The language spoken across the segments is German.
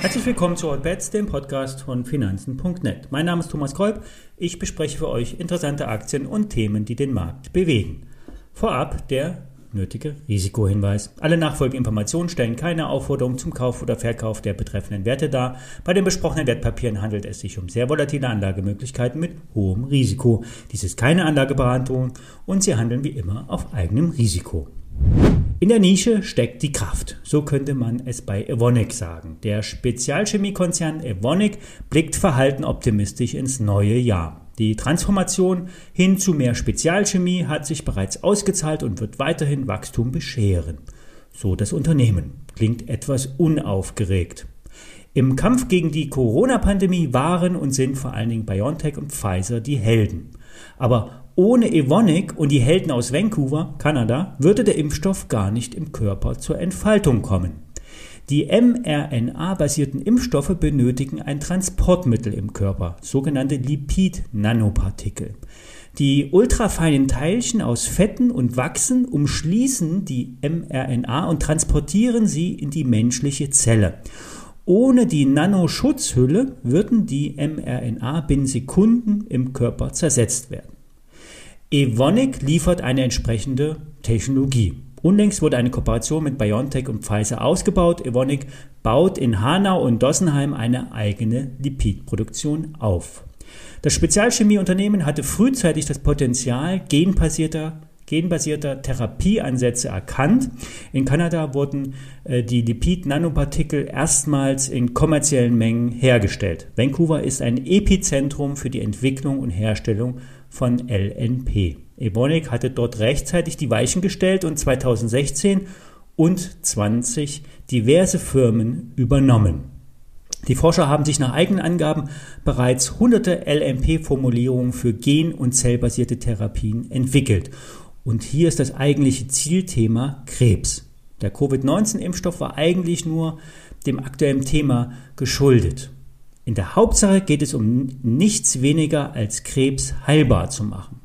Herzlich willkommen zu Bets, dem Podcast von Finanzen.net. Mein Name ist Thomas Kolb. Ich bespreche für euch interessante Aktien und Themen, die den Markt bewegen. Vorab der nötige Risikohinweis. Alle nachfolgenden Informationen stellen keine Aufforderung zum Kauf oder Verkauf der betreffenden Werte dar. Bei den besprochenen Wertpapieren handelt es sich um sehr volatile Anlagemöglichkeiten mit hohem Risiko. Dies ist keine Anlageberatung und sie handeln wie immer auf eigenem Risiko. In der Nische steckt die Kraft. So könnte man es bei Evonik sagen. Der Spezialchemiekonzern Evonik blickt verhalten optimistisch ins neue Jahr. Die Transformation hin zu mehr Spezialchemie hat sich bereits ausgezahlt und wird weiterhin Wachstum bescheren. So das Unternehmen. Klingt etwas unaufgeregt. Im Kampf gegen die Corona-Pandemie waren und sind vor allen Dingen BioNTech und Pfizer die Helden. Aber ohne Evonik und die Helden aus Vancouver, Kanada, würde der Impfstoff gar nicht im Körper zur Entfaltung kommen. Die mRNA-basierten Impfstoffe benötigen ein Transportmittel im Körper, sogenannte Lipid-Nanopartikel. Die ultrafeinen Teilchen aus Fetten und Wachsen umschließen die mRNA und transportieren sie in die menschliche Zelle. Ohne die Nanoschutzhülle würden die mRNA binnen Sekunden im Körper zersetzt werden. Evonik liefert eine entsprechende Technologie. Unlängst wurde eine Kooperation mit BioNTech und Pfizer ausgebaut. Evonik baut in Hanau und Dossenheim eine eigene Lipidproduktion auf. Das Spezialchemieunternehmen hatte frühzeitig das Potenzial genbasierter genbasierter Therapieansätze erkannt. In Kanada wurden äh, die Lipid-Nanopartikel erstmals in kommerziellen Mengen hergestellt. Vancouver ist ein Epizentrum für die Entwicklung und Herstellung von LNP. Evonik hatte dort rechtzeitig die Weichen gestellt und 2016 und 20 diverse Firmen übernommen. Die Forscher haben sich nach eigenen Angaben bereits hunderte LMP-Formulierungen für gen- und zellbasierte Therapien entwickelt. Und hier ist das eigentliche Zielthema Krebs. Der Covid-19-Impfstoff war eigentlich nur dem aktuellen Thema geschuldet. In der Hauptsache geht es um nichts weniger als Krebs heilbar zu machen.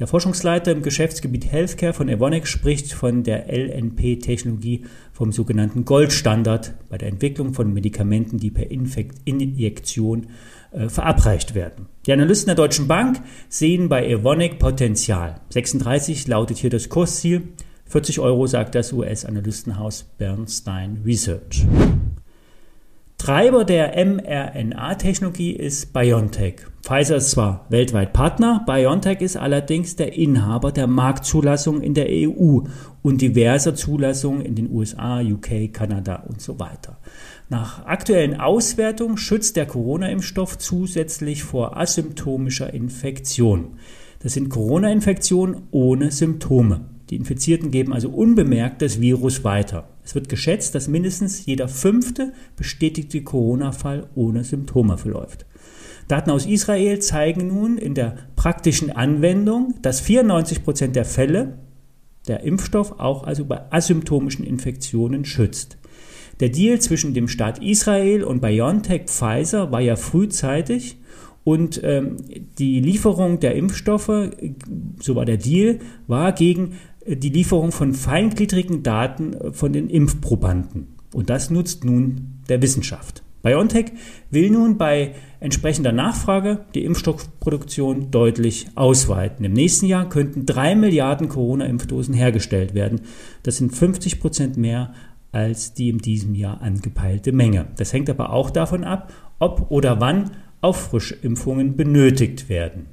Der Forschungsleiter im Geschäftsgebiet Healthcare von Evonik spricht von der LNP-Technologie vom sogenannten Goldstandard bei der Entwicklung von Medikamenten, die per Infekt Injektion äh, verabreicht werden. Die Analysten der Deutschen Bank sehen bei Evonik Potenzial. 36 lautet hier das Kursziel. 40 Euro sagt das US-Analystenhaus Bernstein Research. Treiber der mRNA-Technologie ist BioNTech. Pfizer ist zwar weltweit Partner, BioNTech ist allerdings der Inhaber der Marktzulassung in der EU und diverser Zulassungen in den USA, UK, Kanada und so weiter. Nach aktuellen Auswertungen schützt der Corona-Impfstoff zusätzlich vor asymptomischer Infektion. Das sind Corona-Infektionen ohne Symptome. Die Infizierten geben also unbemerkt das Virus weiter. Es wird geschätzt, dass mindestens jeder fünfte bestätigte Corona-Fall ohne Symptome verläuft. Daten aus Israel zeigen nun in der praktischen Anwendung, dass 94 Prozent der Fälle der Impfstoff auch also bei asymptomischen Infektionen schützt. Der Deal zwischen dem Staat Israel und BioNTech Pfizer war ja frühzeitig und ähm, die Lieferung der Impfstoffe, so war der Deal, war gegen die Lieferung von feingliedrigen Daten von den Impfprobanden. Und das nutzt nun der Wissenschaft. BioNTech will nun bei entsprechender Nachfrage die Impfstoffproduktion deutlich ausweiten. Im nächsten Jahr könnten drei Milliarden Corona-Impfdosen hergestellt werden. Das sind 50 Prozent mehr als die in diesem Jahr angepeilte Menge. Das hängt aber auch davon ab, ob oder wann Auffrischimpfungen benötigt werden.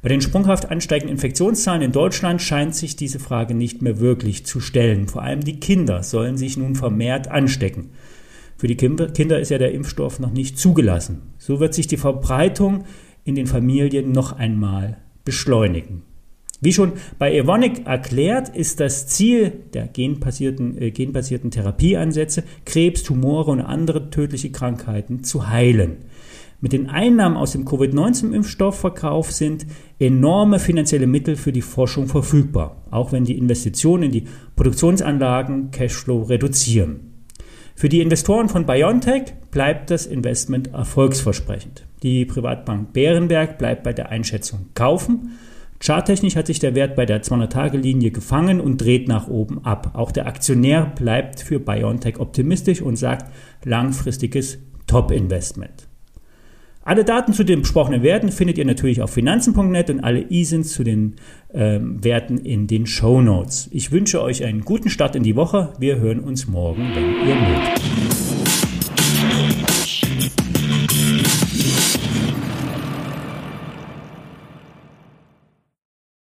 Bei den sprunghaft ansteigenden Infektionszahlen in Deutschland scheint sich diese Frage nicht mehr wirklich zu stellen. Vor allem die Kinder sollen sich nun vermehrt anstecken. Für die Kinder ist ja der Impfstoff noch nicht zugelassen. So wird sich die Verbreitung in den Familien noch einmal beschleunigen. Wie schon bei Evonik erklärt, ist das Ziel der genbasierten, äh, genbasierten Therapieansätze, Krebs, Tumore und andere tödliche Krankheiten zu heilen. Mit den Einnahmen aus dem Covid-19-Impfstoffverkauf sind enorme finanzielle Mittel für die Forschung verfügbar, auch wenn die Investitionen in die Produktionsanlagen Cashflow reduzieren. Für die Investoren von BioNTech bleibt das Investment erfolgsversprechend. Die Privatbank Bärenberg bleibt bei der Einschätzung kaufen. Charttechnisch hat sich der Wert bei der 200-Tage-Linie gefangen und dreht nach oben ab. Auch der Aktionär bleibt für BioNTech optimistisch und sagt langfristiges Top-Investment. Alle Daten zu den besprochenen Werten findet ihr natürlich auf finanzen.net und alle ISINs zu den ähm, Werten in den Show Notes. Ich wünsche euch einen guten Start in die Woche. Wir hören uns morgen, wenn ihr mögt.